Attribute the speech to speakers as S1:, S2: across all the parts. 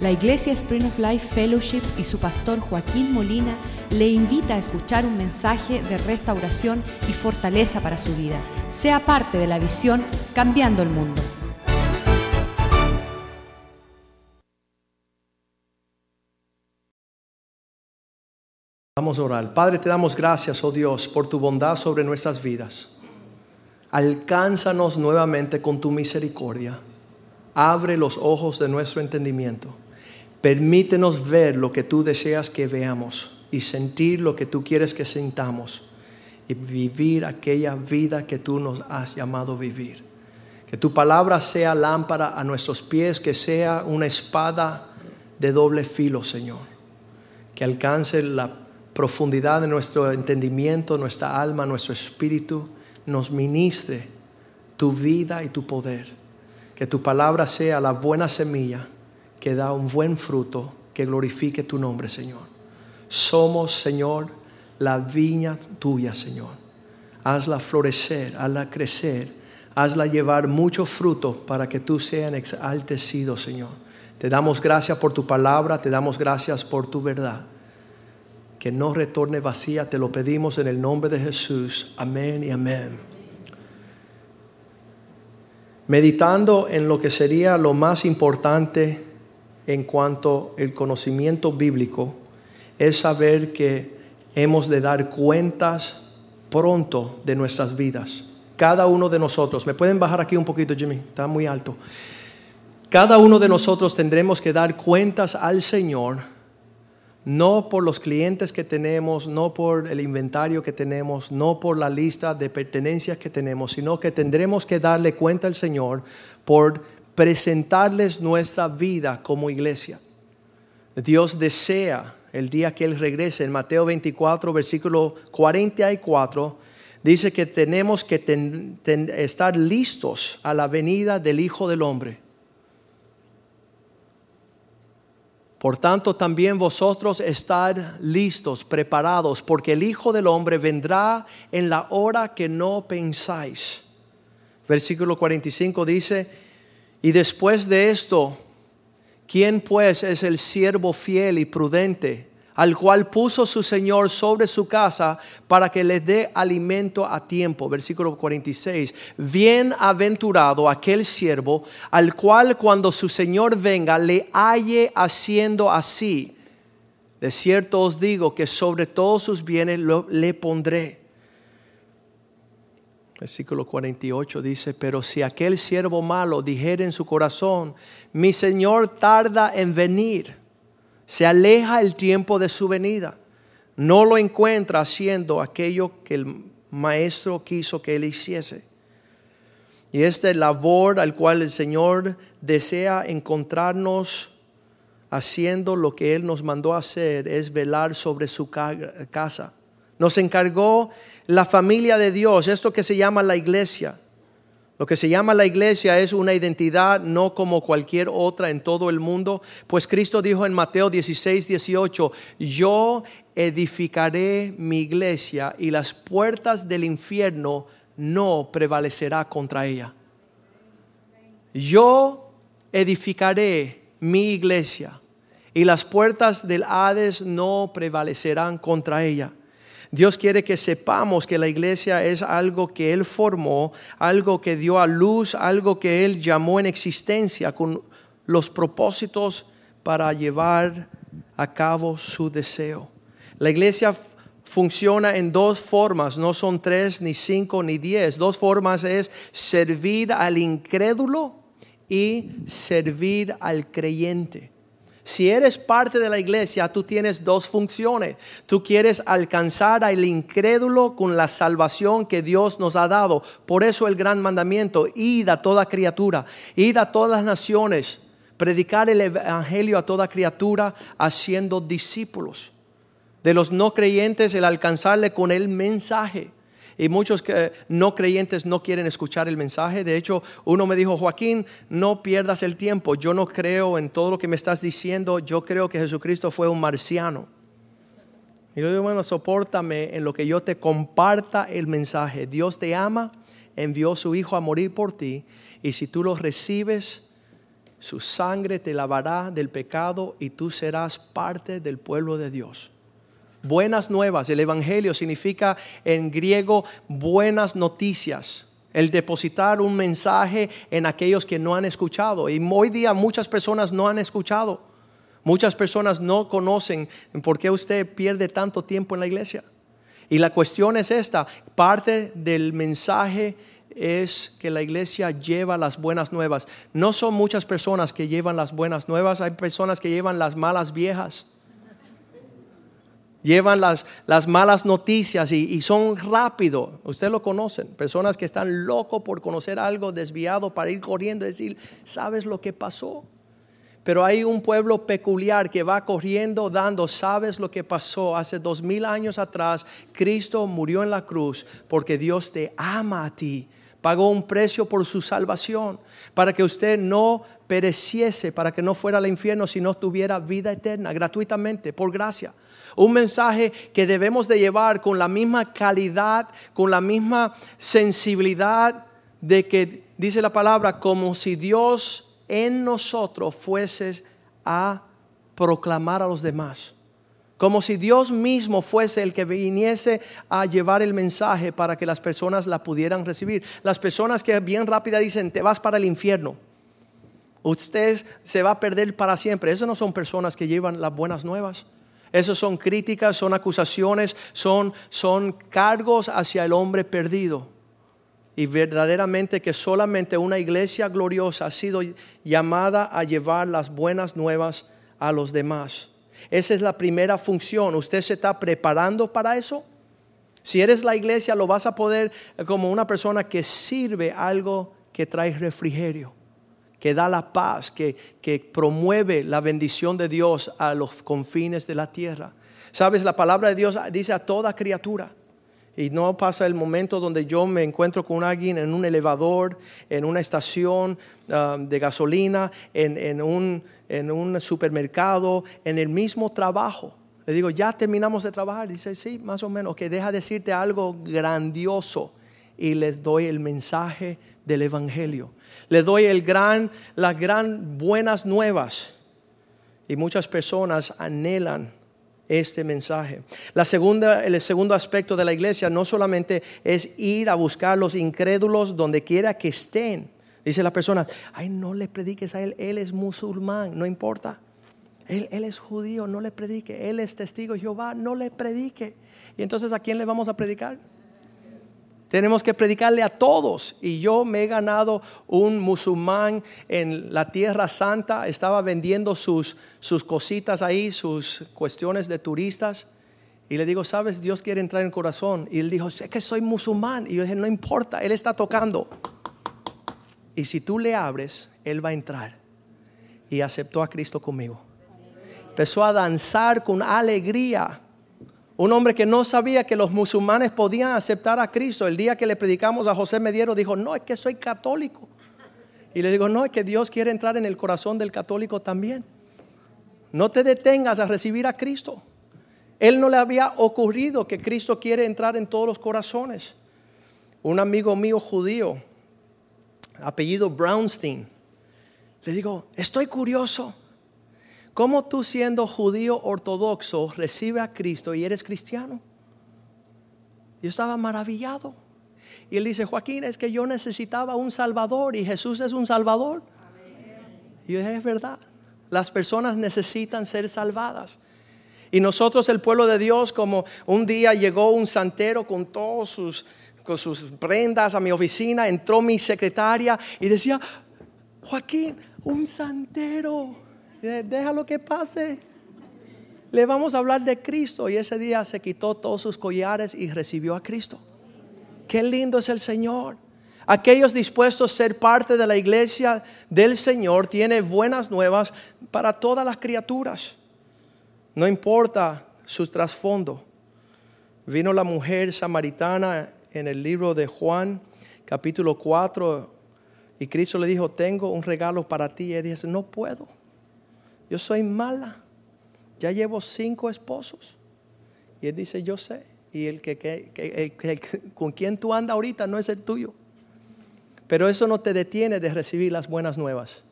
S1: La Iglesia Spring of Life Fellowship y su pastor Joaquín Molina le invita a escuchar un mensaje de restauración y fortaleza para su vida. Sea parte de la visión Cambiando el Mundo.
S2: Vamos a orar. Padre, te damos gracias, oh Dios, por tu bondad sobre nuestras vidas. Alcánzanos nuevamente con tu misericordia. Abre los ojos de nuestro entendimiento Permítenos ver lo que tú deseas que veamos y sentir lo que tú quieres que sintamos y vivir aquella vida que tú nos has llamado a vivir. Que tu palabra sea lámpara a nuestros pies, que sea una espada de doble filo, Señor. Que alcance la profundidad de nuestro entendimiento, nuestra alma, nuestro espíritu, nos ministre tu vida y tu poder. Que tu palabra sea la buena semilla que da un buen fruto que glorifique tu nombre, Señor. Somos, Señor, la viña tuya, Señor. Hazla florecer, hazla crecer, hazla llevar mucho fruto para que tú seas exaltecido, Señor. Te damos gracias por tu palabra, te damos gracias por tu verdad. Que no retorne vacía, te lo pedimos en el nombre de Jesús. Amén y amén. Meditando en lo que sería lo más importante en cuanto al conocimiento bíblico es saber que hemos de dar cuentas pronto de nuestras vidas. Cada uno de nosotros, me pueden bajar aquí un poquito Jimmy, está muy alto. Cada uno de nosotros tendremos que dar cuentas al Señor, no por los clientes que tenemos, no por el inventario que tenemos, no por la lista de pertenencias que tenemos, sino que tendremos que darle cuenta al Señor por presentarles nuestra vida como iglesia. Dios desea el día que Él regrese, en Mateo 24, versículo 44, dice que tenemos que estar listos a la venida del Hijo del Hombre. Por tanto, también vosotros estad listos, preparados, porque el Hijo del Hombre vendrá en la hora que no pensáis. Versículo 45 dice, y después de esto, ¿quién pues es el siervo fiel y prudente, al cual puso su Señor sobre su casa para que le dé alimento a tiempo? Versículo 46. Bienaventurado aquel siervo al cual cuando su Señor venga le halle haciendo así. De cierto os digo que sobre todos sus bienes le pondré. Versículo 48 dice, pero si aquel siervo malo dijere en su corazón, mi Señor tarda en venir, se aleja el tiempo de su venida, no lo encuentra haciendo aquello que el maestro quiso que él hiciese. Y esta labor al cual el Señor desea encontrarnos haciendo lo que Él nos mandó hacer es velar sobre su casa. Nos encargó la familia de Dios, esto que se llama la iglesia. Lo que se llama la iglesia es una identidad no como cualquier otra en todo el mundo, pues Cristo dijo en Mateo 16, 18, yo edificaré mi iglesia y las puertas del infierno no prevalecerá contra ella. Yo edificaré mi iglesia y las puertas del Hades no prevalecerán contra ella. Dios quiere que sepamos que la iglesia es algo que Él formó, algo que dio a luz, algo que Él llamó en existencia con los propósitos para llevar a cabo su deseo. La iglesia funciona en dos formas, no son tres, ni cinco, ni diez. Dos formas es servir al incrédulo y servir al creyente. Si eres parte de la iglesia, tú tienes dos funciones. Tú quieres alcanzar al incrédulo con la salvación que Dios nos ha dado. Por eso el gran mandamiento, id a toda criatura, id a todas las naciones, predicar el evangelio a toda criatura, haciendo discípulos. De los no creyentes, el alcanzarle con el mensaje. Y muchos no creyentes no quieren escuchar el mensaje. De hecho, uno me dijo, Joaquín, no pierdas el tiempo. Yo no creo en todo lo que me estás diciendo. Yo creo que Jesucristo fue un marciano. Y yo digo, bueno, soportame en lo que yo te comparta el mensaje. Dios te ama, envió a su Hijo a morir por ti. Y si tú lo recibes, su sangre te lavará del pecado y tú serás parte del pueblo de Dios. Buenas nuevas, el Evangelio significa en griego buenas noticias el depositar un mensaje en aquellos que no han escuchado. Y hoy día muchas personas no han escuchado. Muchas personas no conocen por qué usted pierde tanto tiempo en la iglesia. Y la cuestión es esta, parte del mensaje es que la iglesia lleva las buenas nuevas. No son muchas personas que llevan las buenas nuevas, hay personas que llevan las malas viejas llevan las, las malas noticias y, son rápido. Usted lo conocen, personas que están locos por conocer algo desviado para ir corriendo y decir, ¿sabes lo que pasó? Pero hay un pueblo peculiar que va corriendo dando, ¿sabes lo que pasó? Hace dos mil años atrás, Cristo murió en la cruz porque Dios te ama a ti. Pagó un precio por su salvación, para que usted no pereciese, para que no fuera al infierno, sino tuviera vida eterna, gratuitamente, por gracia. Un mensaje que debemos de llevar con la misma calidad, con la misma sensibilidad de que dice la palabra, como si Dios en nosotros fuese a proclamar a los demás. Como si Dios mismo fuese el que viniese a llevar el mensaje para que las personas la pudieran recibir. Las personas que bien rápida dicen, te vas para el infierno. Usted se va a perder para siempre. Esas no son personas que llevan las buenas nuevas. Esas son críticas, son acusaciones, son, son cargos hacia el hombre perdido. Y verdaderamente que solamente una iglesia gloriosa ha sido llamada a llevar las buenas nuevas a los demás. Esa es la primera función. ¿Usted se está preparando para eso? Si eres la iglesia, lo vas a poder como una persona que sirve algo que trae refrigerio que da la paz, que, que promueve la bendición de Dios a los confines de la tierra. Sabes, la palabra de Dios dice a toda criatura. Y no pasa el momento donde yo me encuentro con alguien en un elevador, en una estación um, de gasolina, en, en, un, en un supermercado, en el mismo trabajo. Le digo, ya terminamos de trabajar. Dice, sí, más o menos, que deja decirte algo grandioso. Y les doy el mensaje del Evangelio le doy el gran, las gran buenas nuevas. Y muchas personas anhelan este mensaje. La segunda, el segundo aspecto de la iglesia no solamente es ir a buscar los incrédulos donde quiera que estén. Dice la persona, ay, no le prediques a él, él es musulmán, no importa. Él, él, es judío, no le predique. Él es testigo de Jehová, no le predique. Y entonces, ¿a quién le vamos a predicar? Tenemos que predicarle a todos. Y yo me he ganado un musulmán en la Tierra Santa. Estaba vendiendo sus, sus cositas ahí, sus cuestiones de turistas. Y le digo, sabes, Dios quiere entrar en el corazón. Y él dijo, sé que soy musulmán. Y yo dije, no importa, Él está tocando. Y si tú le abres, Él va a entrar. Y aceptó a Cristo conmigo. Empezó a danzar con alegría un hombre que no sabía que los musulmanes podían aceptar a Cristo. El día que le predicamos a José Mediero dijo, no, es que soy católico. Y le digo, no, es que Dios quiere entrar en el corazón del católico también. No te detengas a recibir a Cristo. Él no le había ocurrido que Cristo quiere entrar en todos los corazones. Un amigo mío judío, apellido Brownstein, le digo, estoy curioso. ¿Cómo tú siendo judío ortodoxo recibes a Cristo y eres cristiano? Yo estaba maravillado. Y él dice, Joaquín, es que yo necesitaba un Salvador y Jesús es un Salvador. Y yo dije, es verdad, las personas necesitan ser salvadas. Y nosotros, el pueblo de Dios, como un día llegó un santero con todos sus, con sus prendas a mi oficina, entró mi secretaria y decía, Joaquín, un santero déjalo que pase. Le vamos a hablar de Cristo. Y ese día se quitó todos sus collares y recibió a Cristo. Qué lindo es el Señor. Aquellos dispuestos a ser parte de la iglesia del Señor tienen buenas nuevas para todas las criaturas. No importa su trasfondo. Vino la mujer samaritana en el libro de Juan, capítulo 4, y Cristo le dijo, tengo un regalo para ti. Y ella dice, no puedo yo soy mala, ya llevo cinco esposos. Y él dice, yo sé, y el que, con quien tú andas ahorita no es el tuyo. Pero eso no te detiene de recibir las buenas nuevas.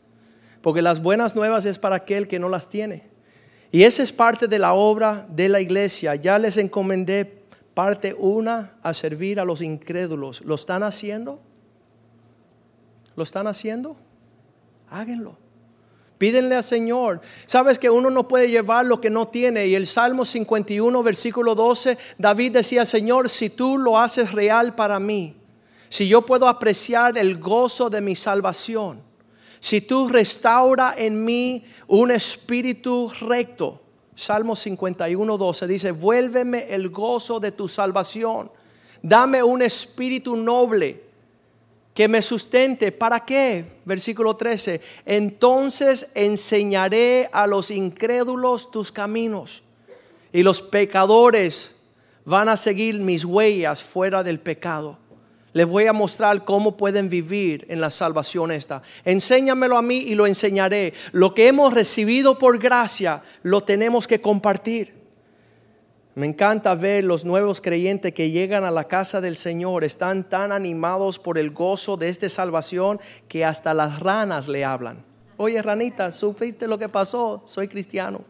S2: porque las buenas nuevas es para aquel que no las tiene. Y esa es parte de la obra de la iglesia. Ya les encomendé parte una a servir a los incrédulos. ¿Lo están haciendo? ¿Lo están haciendo? Háganlo. Pídenle al Señor. Sabes que uno no puede llevar lo que no tiene. Y el Salmo 51, versículo 12, David decía, Señor, si tú lo haces real para mí, si yo puedo apreciar el gozo de mi salvación, si tú restaura en mí un espíritu recto, Salmo 51, 12 dice, vuélveme el gozo de tu salvación, dame un espíritu noble que me sustente. ¿Para qué? Versículo 13. Entonces enseñaré a los incrédulos tus caminos y los pecadores van a seguir mis huellas fuera del pecado. Les voy a mostrar cómo pueden vivir en la salvación esta. Enséñamelo a mí y lo enseñaré. Lo que hemos recibido por gracia lo tenemos que compartir. Me encanta ver los nuevos creyentes que llegan a la casa del Señor, están tan animados por el gozo de esta salvación que hasta las ranas le hablan. Oye, ranita, ¿supiste lo que pasó? Soy cristiano.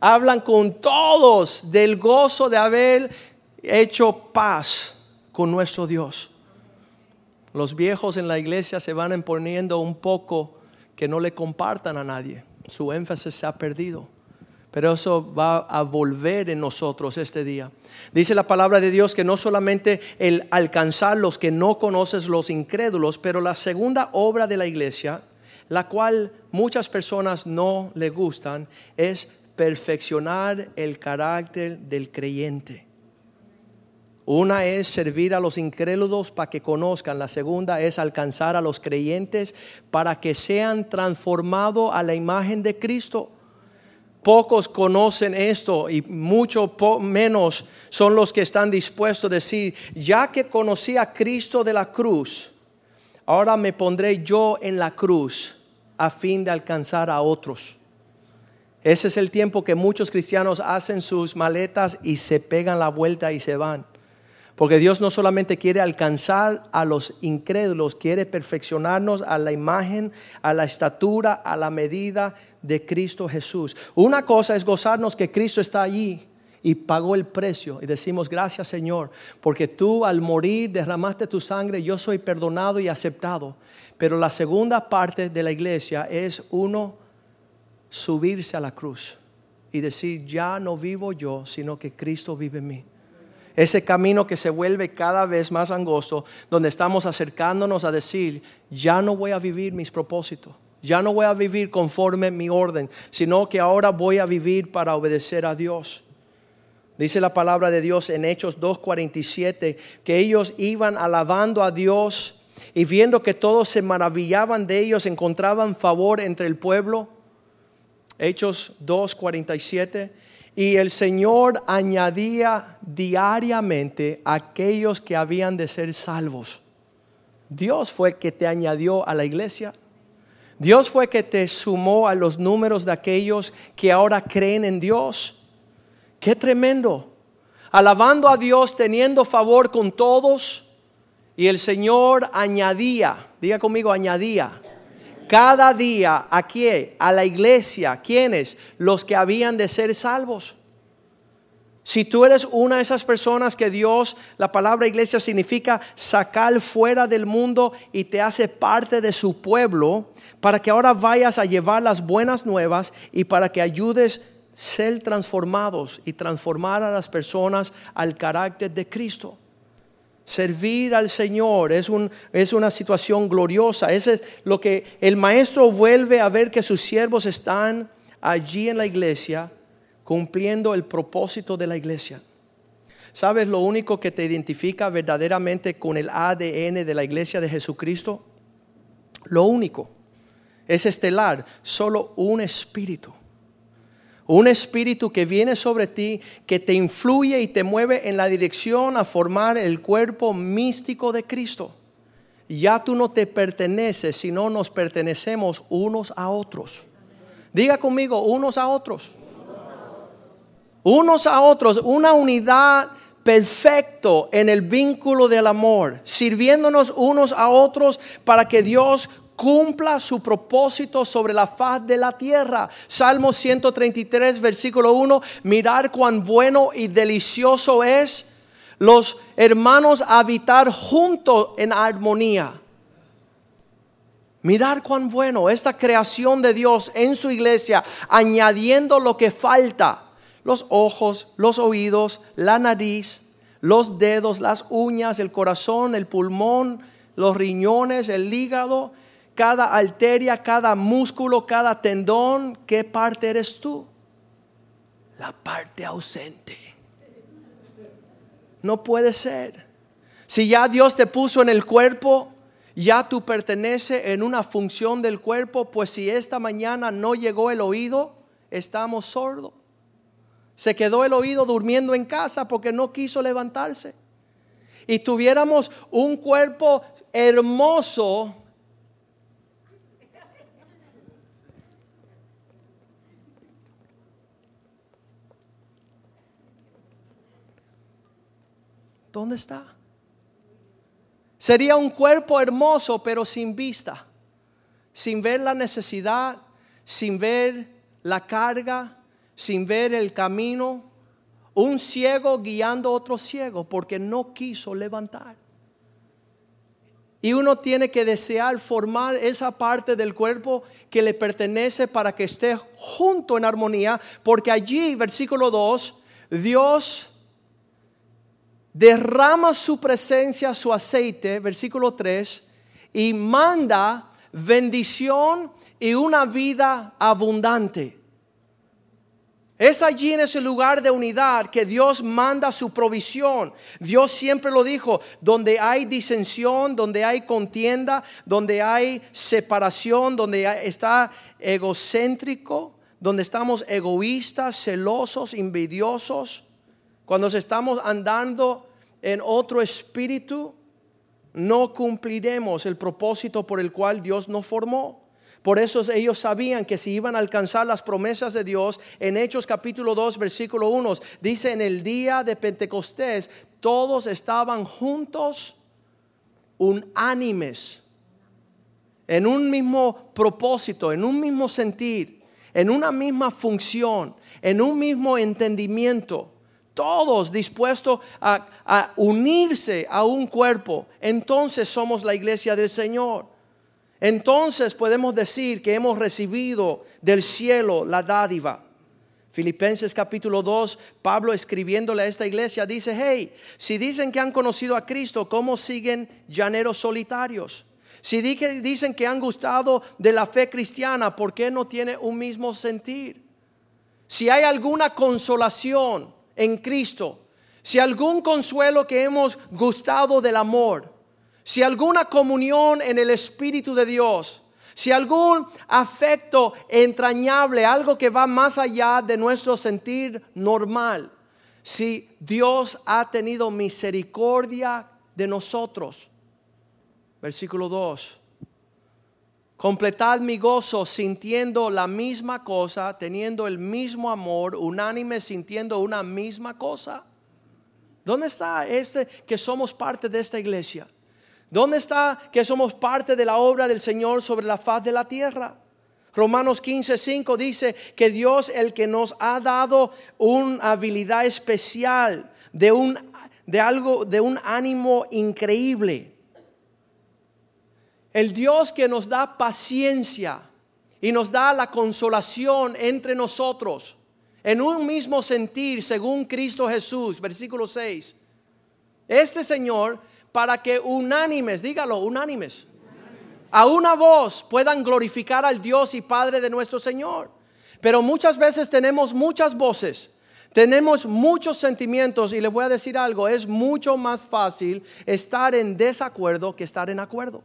S2: Hablan con todos del gozo de haber hecho paz con nuestro Dios. Los viejos en la iglesia se van imponiendo un poco que no le compartan a nadie. Su énfasis se ha perdido pero eso va a volver en nosotros este día. Dice la palabra de Dios que no solamente el alcanzar los que no conoces, los incrédulos, pero la segunda obra de la iglesia, la cual muchas personas no le gustan, es perfeccionar el carácter del creyente. Una es servir a los incrédulos para que conozcan, la segunda es alcanzar a los creyentes para que sean transformados a la imagen de Cristo. Pocos conocen esto y mucho menos son los que están dispuestos a decir, ya que conocí a Cristo de la cruz, ahora me pondré yo en la cruz a fin de alcanzar a otros. Ese es el tiempo que muchos cristianos hacen sus maletas y se pegan la vuelta y se van. Porque Dios no solamente quiere alcanzar a los incrédulos, quiere perfeccionarnos a la imagen, a la estatura, a la medida de Cristo Jesús. Una cosa es gozarnos que Cristo está allí y pagó el precio. Y decimos, gracias Señor, porque tú al morir derramaste tu sangre, yo soy perdonado y aceptado. Pero la segunda parte de la iglesia es uno subirse a la cruz y decir, ya no vivo yo, sino que Cristo vive en mí ese camino que se vuelve cada vez más angosto, donde estamos acercándonos a decir, ya no voy a vivir mis propósitos, ya no voy a vivir conforme mi orden, sino que ahora voy a vivir para obedecer a Dios. Dice la palabra de Dios en Hechos 2.47 que ellos iban alabando a Dios y viendo que todos se maravillaban de ellos, encontraban favor entre el pueblo. Hechos 2.47 y el Señor añadía diariamente a aquellos que habían de ser salvos. Dios fue que te añadió a la iglesia. Dios fue que te sumó a los números de aquellos que ahora creen en Dios. Qué tremendo. Alabando a Dios, teniendo favor con todos. Y el Señor añadía, diga conmigo, añadía cada día aquí a la iglesia, ¿quiénes? Los que habían de ser salvos. Si tú eres una de esas personas que Dios, la palabra iglesia significa sacar fuera del mundo y te hace parte de su pueblo, para que ahora vayas a llevar las buenas nuevas y para que ayudes a ser transformados y transformar a las personas al carácter de Cristo. Servir al Señor es, un, es una situación gloriosa. Ese es lo que el maestro vuelve a ver que sus siervos están allí en la iglesia cumpliendo el propósito de la iglesia. ¿Sabes lo único que te identifica verdaderamente con el ADN de la iglesia de Jesucristo? Lo único es estelar, solo un espíritu. Un espíritu que viene sobre ti, que te influye y te mueve en la dirección a formar el cuerpo místico de Cristo. Ya tú no te perteneces, sino nos pertenecemos unos a otros. Diga conmigo, unos a otros. Unos a otros, una unidad perfecto en el vínculo del amor, sirviéndonos unos a otros para que Dios cumpla su propósito sobre la faz de la tierra. Salmo 133, versículo 1, mirar cuán bueno y delicioso es los hermanos habitar juntos en armonía. Mirar cuán bueno esta creación de Dios en su iglesia, añadiendo lo que falta, los ojos, los oídos, la nariz, los dedos, las uñas, el corazón, el pulmón, los riñones, el hígado, cada arteria, cada músculo, cada tendón. ¿Qué parte eres tú? La parte ausente. No puede ser. Si ya Dios te puso en el cuerpo, ya tú perteneces en una función del cuerpo, pues si esta mañana no llegó el oído, estamos sordos. Se quedó el oído durmiendo en casa porque no quiso levantarse. Y tuviéramos un cuerpo hermoso. ¿Dónde está? Sería un cuerpo hermoso, pero sin vista, sin ver la necesidad, sin ver la carga, sin ver el camino. Un ciego guiando a otro ciego porque no quiso levantar. Y uno tiene que desear formar esa parte del cuerpo que le pertenece para que esté junto en armonía, porque allí, versículo 2, Dios derrama su presencia, su aceite, versículo 3, y manda bendición y una vida abundante. Es allí en ese lugar de unidad que Dios manda su provisión. Dios siempre lo dijo, donde hay disensión, donde hay contienda, donde hay separación, donde está egocéntrico, donde estamos egoístas, celosos, envidiosos, cuando estamos andando en otro espíritu, no cumpliremos el propósito por el cual Dios nos formó. Por eso ellos sabían que si iban a alcanzar las promesas de Dios, en Hechos capítulo 2, versículo 1, dice, en el día de Pentecostés, todos estaban juntos, unánimes, en un mismo propósito, en un mismo sentir, en una misma función, en un mismo entendimiento todos dispuestos a, unirse a un cuerpo, entonces somos la iglesia del Señor. Entonces podemos decir que hemos recibido del cielo la dádiva. Filipenses capítulo 2, Pablo escribiéndole a esta iglesia dice, hey, si dicen que han conocido a Cristo, ¿cómo siguen llaneros solitarios? Si dicen que han gustado de la fe cristiana, ¿por qué no tiene un mismo sentir? Si hay alguna consolación, en Cristo, si algún consuelo que hemos gustado del amor, si alguna comunión en el Espíritu de Dios, si algún afecto entrañable, algo que va más allá de nuestro sentir normal, si Dios ha tenido misericordia de nosotros. Versículo 2. Completad mi gozo sintiendo la misma cosa, teniendo el mismo amor, unánime sintiendo una misma cosa. ¿Dónde está ese que somos parte de esta iglesia? ¿Dónde está que somos parte de la obra del Señor sobre la faz de la tierra? Romanos 15:5 dice que Dios el que nos ha dado una habilidad especial de un de algo de un ánimo increíble el Dios que nos da paciencia y nos da la consolación entre nosotros en un mismo sentir según Cristo Jesús, versículo 6. Este Señor, para que unánimes, dígalo, unánimes, a una voz puedan glorificar al Dios y Padre de nuestro Señor. Pero muchas veces tenemos muchas voces, tenemos muchos sentimientos y les voy a decir algo, es mucho más fácil estar en desacuerdo que estar en acuerdo.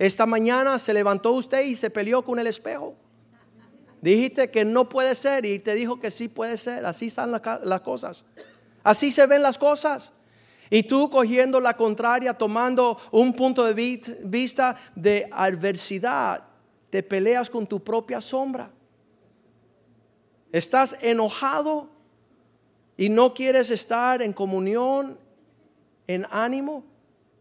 S2: Esta mañana se levantó usted y se peleó con el espejo. Dijiste que no puede ser y te dijo que sí puede ser. Así están las cosas. Así se ven las cosas. Y tú cogiendo la contraria, tomando un punto de vista de adversidad, te peleas con tu propia sombra. Estás enojado y no quieres estar en comunión, en ánimo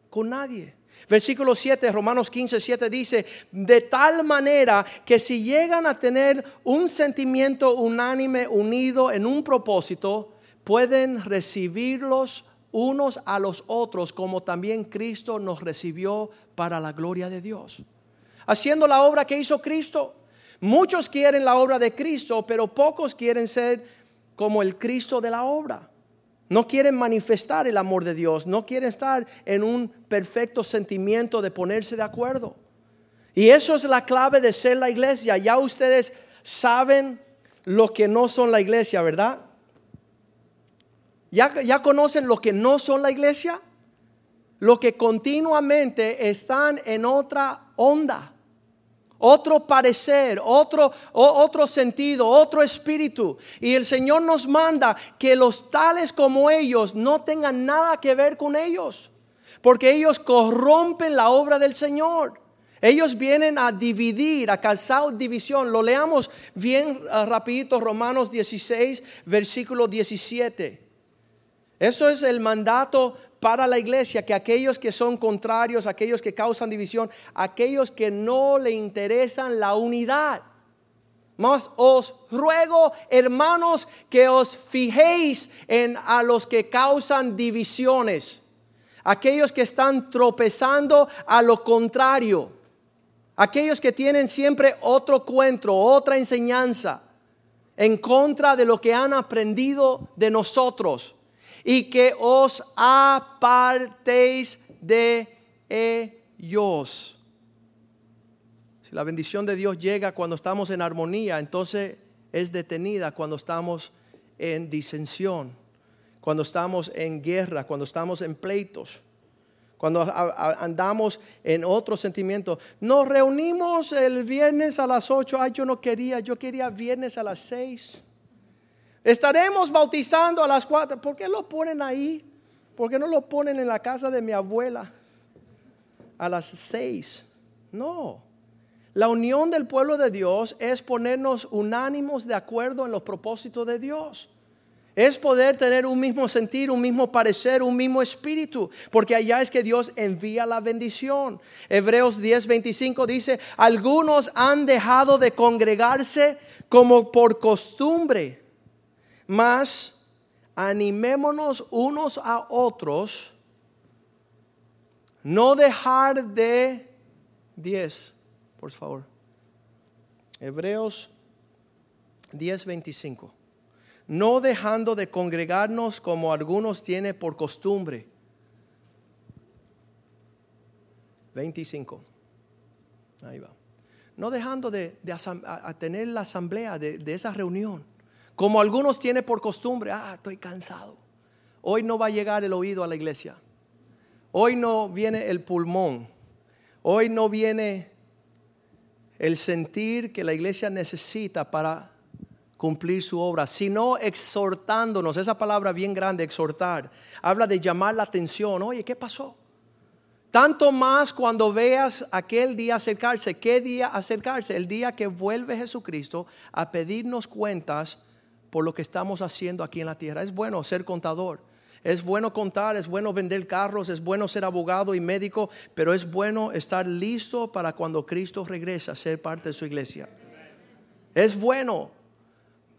S2: con nadie. Versículo 7, Romanos 15, 7 dice, de tal manera que si llegan a tener un sentimiento unánime, unido en un propósito, pueden recibirlos unos a los otros como también Cristo nos recibió para la gloria de Dios. Haciendo la obra que hizo Cristo. Muchos quieren la obra de Cristo, pero pocos quieren ser como el Cristo de la obra. No quieren manifestar el amor de Dios, no quieren estar en un perfecto sentimiento de ponerse de acuerdo. Y eso es la clave de ser la iglesia. Ya ustedes saben lo que no son la iglesia, ¿verdad? ¿Ya, ya conocen lo que no son la iglesia? Lo que continuamente están en otra onda otro parecer, otro, otro sentido, otro espíritu. Y el Señor nos manda que los tales como ellos no tengan nada que ver con ellos, porque ellos corrompen la obra del Señor. Ellos vienen a dividir, a causar división. Lo leamos bien ah, rapidito, Romanos 16, versículo 17. Eso es el mandato para la iglesia que aquellos que son contrarios, aquellos que causan división, aquellos que no le interesan la unidad. Mas os ruego, hermanos, que os fijéis en a los que causan divisiones, aquellos que están tropezando a lo contrario, aquellos que tienen siempre otro cuento, otra enseñanza en contra de lo que han aprendido de nosotros y que os apartéis de ellos. Si la bendición de Dios llega cuando estamos en armonía, entonces es detenida cuando estamos en disensión, cuando estamos en guerra, cuando estamos en pleitos, cuando andamos en otro sentimiento. Nos reunimos el viernes a las 8, ay yo no quería, yo quería viernes a las 6. Estaremos bautizando a las cuatro. ¿Por qué lo ponen ahí? ¿Por qué no lo ponen en la casa de mi abuela a las seis? No. La unión del pueblo de Dios es ponernos unánimos de acuerdo en los propósitos de Dios. Es poder tener un mismo sentir, un mismo parecer, un mismo espíritu, porque allá es que Dios envía la bendición. Hebreos 10:25 dice, algunos han dejado de congregarse como por costumbre mas animémonos unos a otros, no dejar de 10, por favor. Hebreos 10, 25. No dejando de congregarnos como algunos tienen por costumbre. 25. Ahí va. No dejando de, tener la asamblea de, de esa reunión como algunos tienen por costumbre, ah, estoy cansado. Hoy no va a llegar el oído a la iglesia. Hoy no viene el pulmón. Hoy no viene el sentir que la iglesia necesita para cumplir su obra, sino exhortándonos. Esa palabra bien grande, exhortar, habla de llamar la atención. Oye, ¿qué pasó? Tanto más cuando veas aquel día acercarse. ¿Qué día acercarse? El día que vuelve Jesucristo a pedirnos cuentas por lo que estamos haciendo aquí en la tierra. Es bueno ser contador. Es bueno contar, es bueno vender carros, es bueno ser abogado y médico, pero es bueno estar listo para cuando Cristo regresa a ser parte de su iglesia. Es bueno.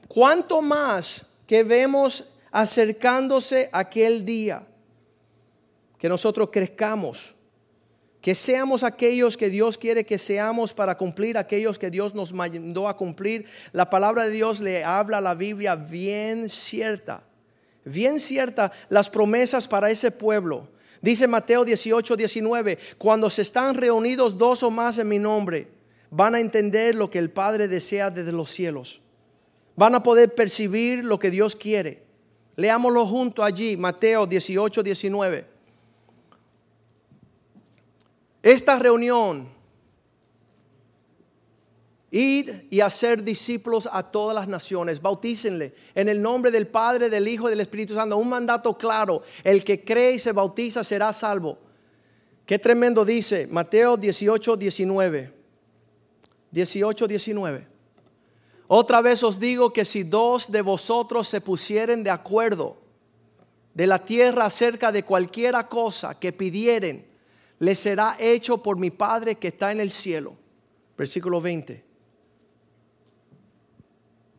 S2: Cuanto más que vemos acercándose aquel día, que nosotros crezcamos que seamos aquellos que Dios quiere que seamos para cumplir aquellos que Dios nos mandó a cumplir. La palabra de Dios le habla a la Biblia bien cierta, bien cierta las promesas para ese pueblo. Dice Mateo 18, 19, cuando se están reunidos dos o más en mi nombre, van a entender lo que el Padre desea desde los cielos. Van a poder percibir lo que Dios quiere. Leámoslo junto allí, Mateo 18, 19. Esta reunión, ir y hacer discípulos a todas las naciones, bautícenle en el nombre del Padre, del Hijo y del Espíritu Santo. Un mandato claro, el que cree y se bautiza será salvo. Qué tremendo dice Mateo 18, 19. 18, 19. Otra vez os digo que si dos de vosotros se pusieren de acuerdo de la tierra acerca de cualquiera cosa que pidieren, le será hecho por mi Padre que está en el cielo. Versículo 20.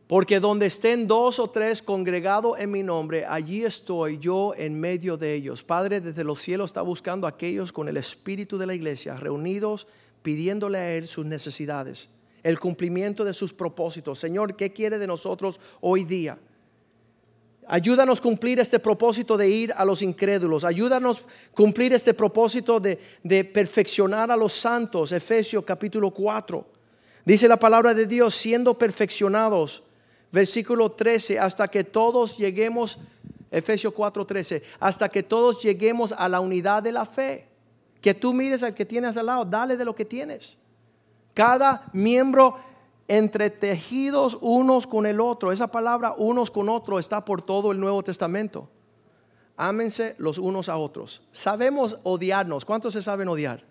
S2: Porque donde estén dos o tres congregados en mi nombre, allí estoy yo en medio de ellos. Padre, desde los cielos está buscando a aquellos con el espíritu de la iglesia, reunidos, pidiéndole a Él sus necesidades, el cumplimiento de sus propósitos. Señor, ¿qué quiere de nosotros hoy día? Ayúdanos a cumplir este propósito de ir a los incrédulos. Ayúdanos cumplir este propósito de, de, perfeccionar a los santos. Efesios capítulo 4. Dice la palabra de Dios, siendo perfeccionados. Versículo 13, hasta que todos lleguemos, Efesios 4, 13, hasta que todos lleguemos a la unidad de la fe. Que tú mires al que tienes al lado, dale de lo que tienes. Cada miembro entretejidos unos con el otro. Esa palabra unos con otro está por todo el Nuevo Testamento. Ámense los unos a otros. Sabemos odiarnos. ¿Cuántos se saben odiar?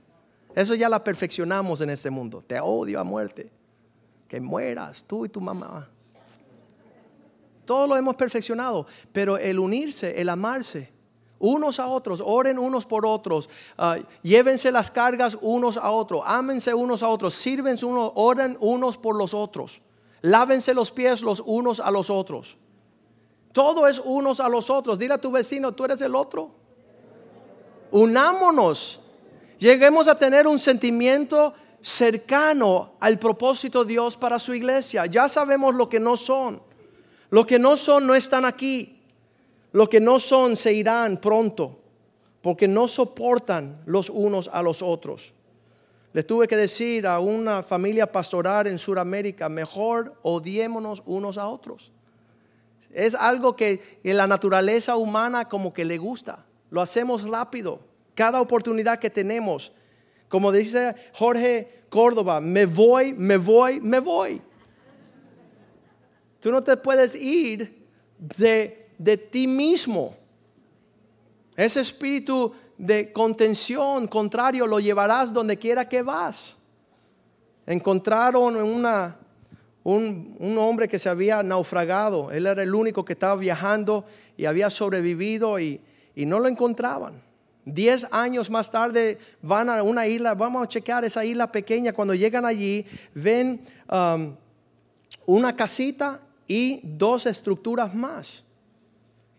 S2: Eso ya la perfeccionamos en este mundo. Te odio a muerte. Que mueras tú y tu mamá. Todo lo hemos perfeccionado. Pero el unirse, el amarse, unos a otros, oren unos por otros, uh, llévense las cargas unos a otros, ámense unos a otros, sírvense unos, oren unos por los otros, lávense los pies los unos a los otros. Todo es unos a los otros. Dile a tu vecino, tú eres el otro. Unámonos. Lleguemos a tener un sentimiento cercano al propósito de Dios para su iglesia. Ya sabemos lo que no son. Lo que no son no están aquí. Lo que no son se irán pronto, porque no soportan los unos a los otros. Le tuve que decir a una familia pastoral en Sudamérica, mejor odiémonos unos a otros. Es algo que en la naturaleza humana como que le gusta. Lo hacemos rápido. Cada oportunidad que tenemos. Como dice Jorge Córdoba, me voy, me voy, me voy. Tú no te puedes ir de de ti mismo. Ese espíritu de contención contrario lo llevarás donde quiera que vas. Encontraron una, un, hombre que se había naufragado. Él era el único que estaba viajando y había sobrevivido y, y no lo encontraban. Diez años más tarde van a una isla, vamos a checar esa isla pequeña. Cuando llegan allí, ven um, una casita y dos estructuras más.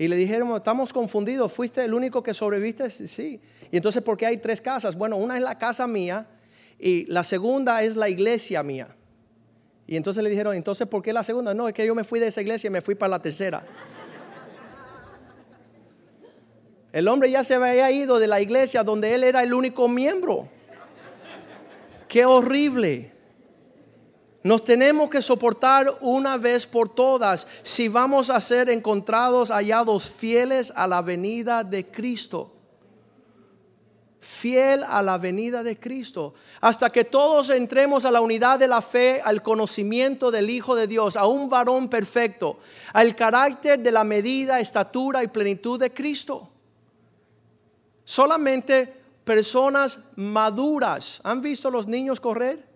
S2: Y le dijeron, estamos confundidos, ¿fuiste el único que sobreviviste? Sí. Y entonces, ¿por qué hay tres casas? Bueno, una es la casa mía y la segunda es la iglesia mía. Y entonces le dijeron, entonces, ¿por qué la segunda? No, es que yo me fui de esa iglesia y me fui para la tercera. El hombre ya se había ido de la iglesia donde él era el único miembro. Qué horrible. Nos tenemos que soportar una vez por todas si vamos a ser encontrados hallados fieles a la venida de Cristo. Fiel a la venida de Cristo. Hasta que todos entremos a la unidad de la fe, al conocimiento del Hijo de Dios, a un varón perfecto, al carácter de la medida, estatura y plenitud de Cristo. Solamente personas maduras. ¿Han visto los niños correr?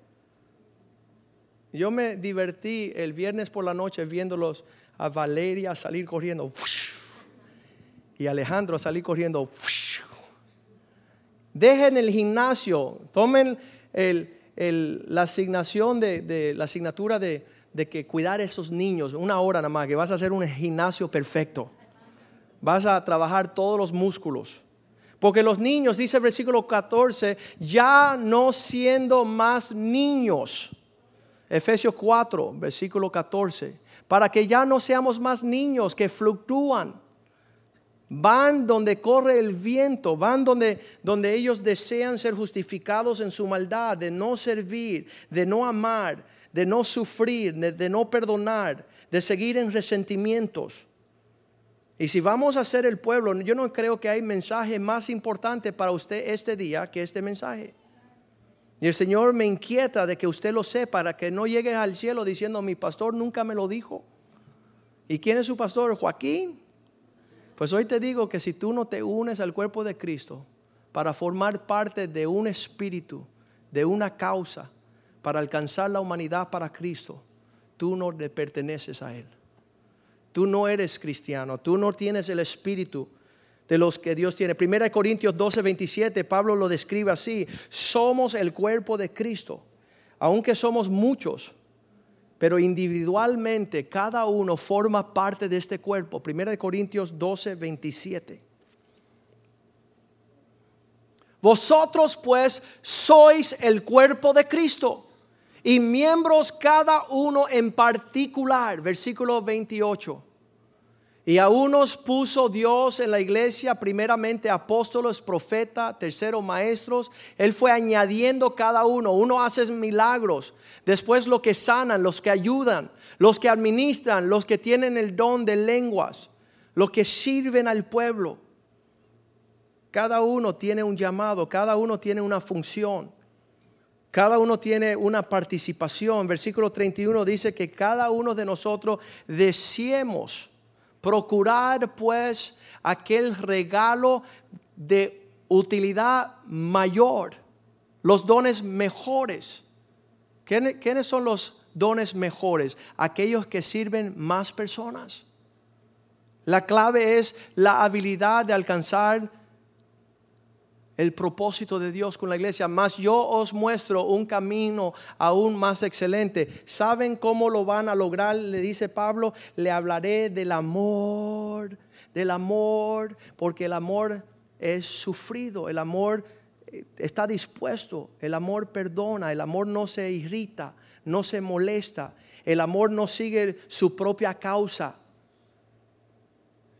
S2: Yo me divertí el viernes por la noche viéndolos a Valeria salir corriendo y Alejandro salir corriendo. Dejen el gimnasio, tomen la asignación de, la asignatura de, que cuidar a esos niños, una hora nada más, que vas a hacer un gimnasio perfecto. Vas a trabajar todos los músculos. Porque los niños, dice el versículo 14, ya no siendo más niños, Efesios 4, versículo 14, para que ya no seamos más niños que fluctúan. Van donde corre el viento, van donde, donde ellos desean ser justificados en su maldad, de no servir, de no amar, de no sufrir, de, de no perdonar, de seguir en resentimientos. Y si vamos a ser el pueblo, yo no creo que hay mensaje más importante para usted este día que este mensaje. Y el Señor me inquieta de que usted lo sepa, para que no llegue al cielo diciendo, mi pastor nunca me lo dijo. ¿Y quién es su pastor? Joaquín. Pues hoy te digo que si tú no te unes al cuerpo de Cristo para formar parte de un espíritu, de una causa, para alcanzar la humanidad para Cristo, tú no le perteneces a Él. Tú no eres cristiano, tú no tienes el espíritu de los que Dios tiene. Primera de Corintios 12, 27, Pablo lo describe así. Somos el cuerpo de Cristo. Aunque somos muchos, pero individualmente cada uno forma parte de este cuerpo. Primera de Corintios 12, 27. Vosotros pues sois el cuerpo de Cristo y miembros cada uno en particular. Versículo 28. Y a unos puso Dios en la iglesia, primeramente apóstoles, profetas, tercero maestros. Él fue añadiendo cada uno. Uno hace milagros, después los que sanan, los que ayudan, los que administran, los que tienen el don de lenguas, los que sirven al pueblo. Cada uno tiene un llamado, cada uno tiene una función. Cada uno tiene una participación. Versículo 31 dice que cada uno de nosotros deseemos Procurar pues aquel regalo de utilidad mayor, los dones mejores. ¿Quiénes son los dones mejores? Aquellos que sirven más personas. La clave es la habilidad de alcanzar el propósito de Dios con la iglesia, más yo os muestro un camino aún más excelente. ¿Saben cómo lo van a lograr? Le dice Pablo, le hablaré del amor, del amor, porque el amor es sufrido, el amor eh, está dispuesto, el amor perdona, el amor no se irrita, no se molesta, el amor no sigue su propia causa.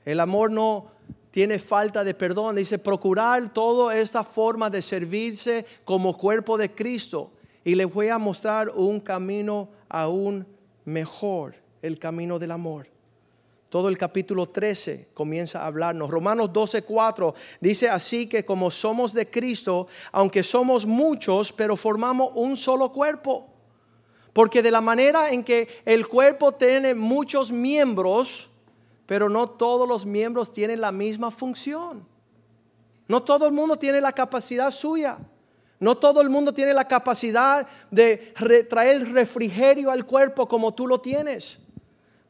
S2: El amor no tiene falta de perdón. Dice, procurar toda esta forma de servirse como cuerpo de Cristo. Y le voy a mostrar un camino aún mejor, el camino del amor. Todo el capítulo 13 comienza a hablarnos. Romanos 12, 4 dice así que como somos de Cristo, aunque somos muchos, pero formamos un solo cuerpo. Porque de la manera en que el cuerpo tiene muchos miembros, pero no todos los miembros tienen la misma función. No todo el mundo tiene la capacidad suya. No todo el mundo tiene la capacidad de traer refrigerio al cuerpo como tú lo tienes.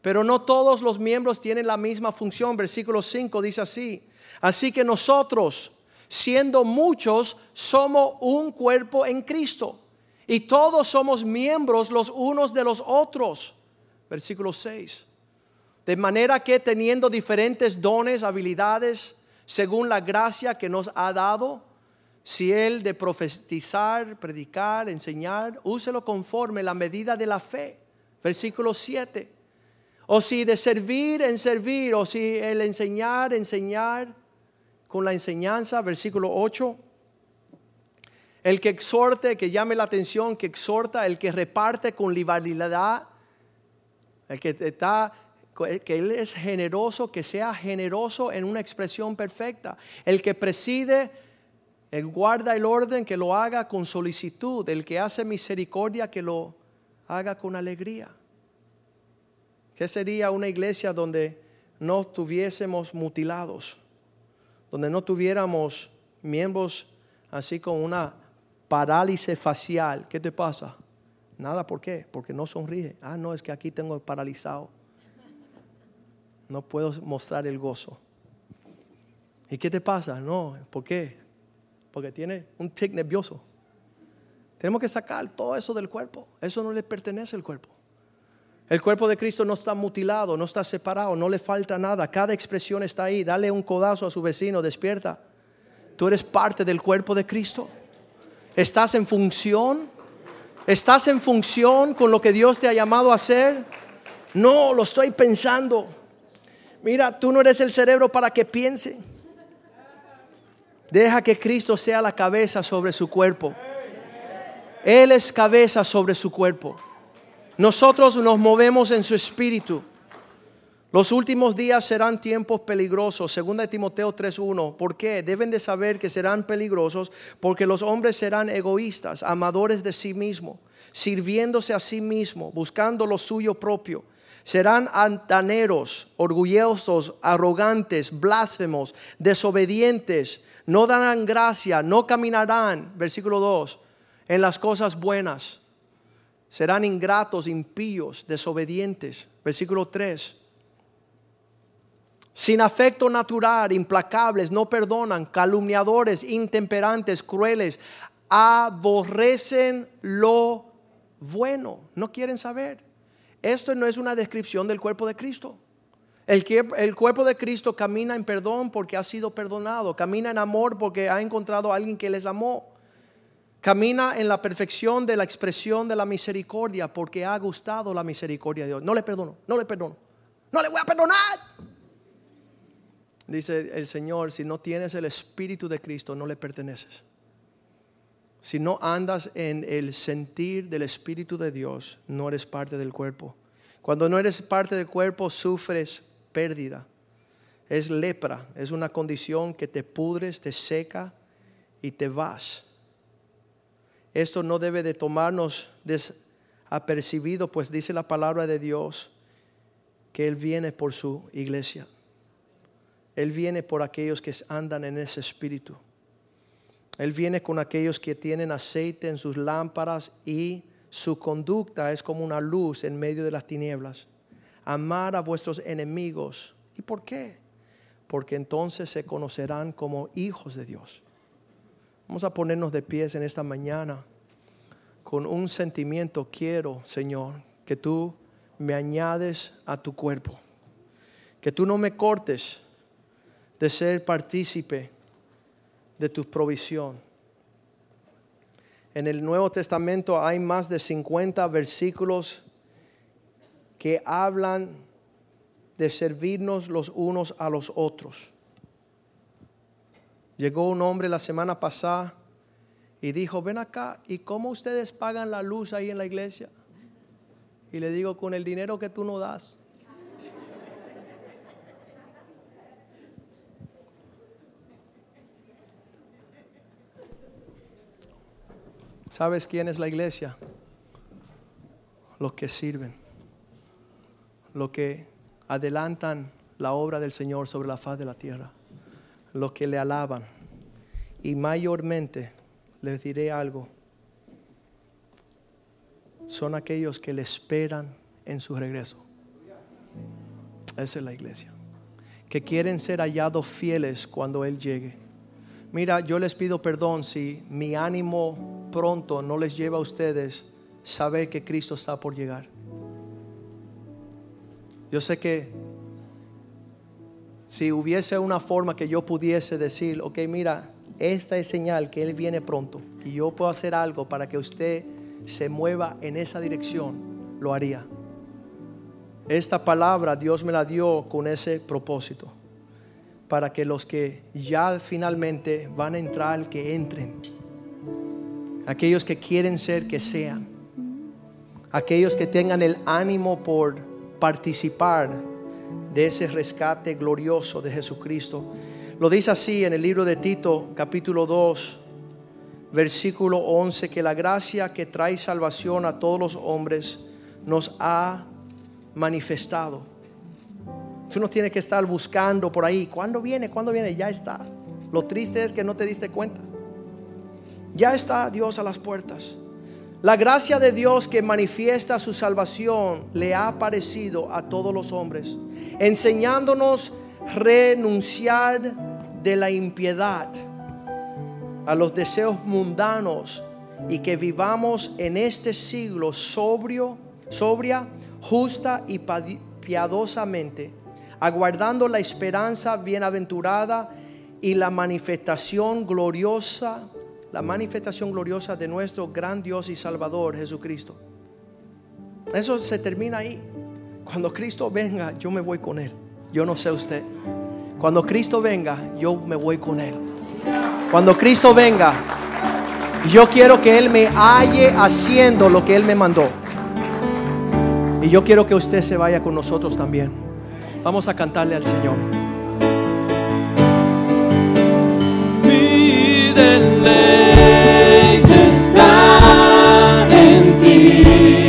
S2: Pero no todos los miembros tienen la misma función. Versículo 5 dice así. Así que nosotros, siendo muchos, somos un cuerpo en Cristo. Y todos somos miembros los unos de los otros. Versículo 6. De manera que teniendo diferentes dones, habilidades, según la gracia que nos ha dado, si él de profetizar, predicar, enseñar, úselo conforme la medida de la fe. Versículo 7. O si de servir en servir, o si el enseñar, enseñar con la enseñanza. Versículo 8. El que exhorte, que llame la atención, que exhorta, el que reparte con liberalidad, el que está que Él es generoso, que sea generoso en una expresión perfecta. El que preside, el guarda el orden, que lo haga con solicitud. El que hace misericordia, que lo haga con alegría. ¿Qué sería una iglesia donde no tuviésemos mutilados? Donde no tuviéramos miembros así con una parálisis facial. ¿Qué te pasa? Nada, ¿por qué? Porque no sonríe. Ah, no, es que aquí tengo paralizado no puedo mostrar el gozo. ¿Y qué te pasa? No, ¿por qué? Porque tiene un tic nervioso. Tenemos que sacar todo eso del cuerpo. Eso no le pertenece al cuerpo. El cuerpo de Cristo no está mutilado, no está separado, no le falta nada. Cada expresión está ahí. Dale un codazo a su vecino, despierta. Tú eres parte del cuerpo de Cristo. ¿Estás en función? ¿Estás en función con lo que Dios te ha llamado a hacer? No, lo estoy pensando. Mira, tú no eres el cerebro para que piense. Deja que Cristo sea la cabeza sobre su cuerpo. Él es cabeza sobre su cuerpo. Nosotros nos movemos en su espíritu. Los últimos días serán tiempos peligrosos, segunda de Timoteo 3:1. ¿Por qué? Deben de saber que serán peligrosos porque los hombres serán egoístas, amadores de sí mismos, sirviéndose a sí mismos, buscando lo suyo propio serán antaneros, orgullosos, arrogantes, blasfemos, desobedientes, no darán gracia, no caminarán, versículo 2, en las cosas buenas. Serán ingratos, impíos, desobedientes. Versículo 3. sin afecto natural, implacables, no perdonan, calumniadores, intemperantes, crueles, aborrecen lo bueno, no quieren saber. Esto no es una descripción del cuerpo de Cristo. El, cuerpo de Cristo camina en perdón porque ha sido perdonado, camina en amor porque ha encontrado a alguien que les amó, camina en la perfección de la expresión de la misericordia porque ha gustado la misericordia de Dios. No le perdono, no le perdono, no le voy a perdonar. Dice el Señor, si no tienes el Espíritu de Cristo, no le perteneces. Si no andas en el sentir del Espíritu de Dios, no eres parte del cuerpo. Cuando no eres parte del cuerpo, sufres pérdida. Es lepra, es una condición que te pudres, te seca y te vas. Esto no debe de tomarnos desapercibido, pues dice la palabra de Dios que Él viene por su iglesia. Él viene por aquellos que andan en ese espíritu. Él viene con aquellos que tienen aceite en sus lámparas y su conducta es como una luz en medio de las tinieblas. Amar a vuestros enemigos. ¿Y por qué? Porque entonces se conocerán como hijos de Dios. Vamos a ponernos de pies en esta mañana con un sentimiento. Quiero, Señor, que tú me añades a tu cuerpo. Que tú no me cortes de ser partícipe de tu provisión. En el Nuevo Testamento hay más de 50 versículos que hablan de servirnos los unos a los otros. Llegó un hombre la semana pasada y dijo, ven acá, ¿y cómo ustedes pagan la luz ahí en la iglesia? Y le digo, con el dinero que tú no das. ¿Sabes quién es la iglesia? Los que sirven, los que adelantan la obra del Señor sobre la faz de la tierra, los que le alaban. Y mayormente, les diré algo, son aquellos que le esperan en su regreso. Esa es la iglesia. Que quieren ser hallados fieles cuando Él llegue Mira, yo les pido perdón si mi ánimo pronto no les lleva a ustedes saber que Cristo está por llegar. Yo sé que si hubiese una forma que yo pudiese decir, ok, mira, esta es señal que Él viene pronto y yo puedo hacer algo para que usted se mueva en esa dirección, lo haría. Esta palabra Dios me la dio con ese propósito para que los que ya finalmente van a entrar, que entren. Aquellos que quieren ser, que sean. Aquellos que tengan el ánimo por participar de ese rescate glorioso de Jesucristo. Lo dice así en el libro de Tito, capítulo 2, versículo 11, que la gracia que trae salvación a todos los hombres nos ha manifestado Tú no tienes que estar buscando por ahí. ¿Cuándo viene? ¿Cuándo viene? Ya está. Lo triste es que no te diste cuenta. Ya está Dios a las puertas. La gracia de Dios que manifiesta su salvación le ha aparecido a todos los hombres, enseñándonos renunciar de la impiedad a los deseos mundanos y que vivamos en este siglo sobrio, sobria, justa y piadosamente aguardando la esperanza bienaventurada y la manifestación gloriosa, la manifestación gloriosa de nuestro gran Dios y Salvador Jesucristo. Eso se termina ahí. Cuando Cristo venga, yo me voy con Él. Yo no sé usted. Cuando Cristo venga, yo me voy con Él. Cuando Cristo venga, yo quiero que Él me halle haciendo lo que Él me mandó. Y yo quiero que usted se vaya con nosotros también. Vamos a cantarle al Señor.
S3: Mi deleite está en ti,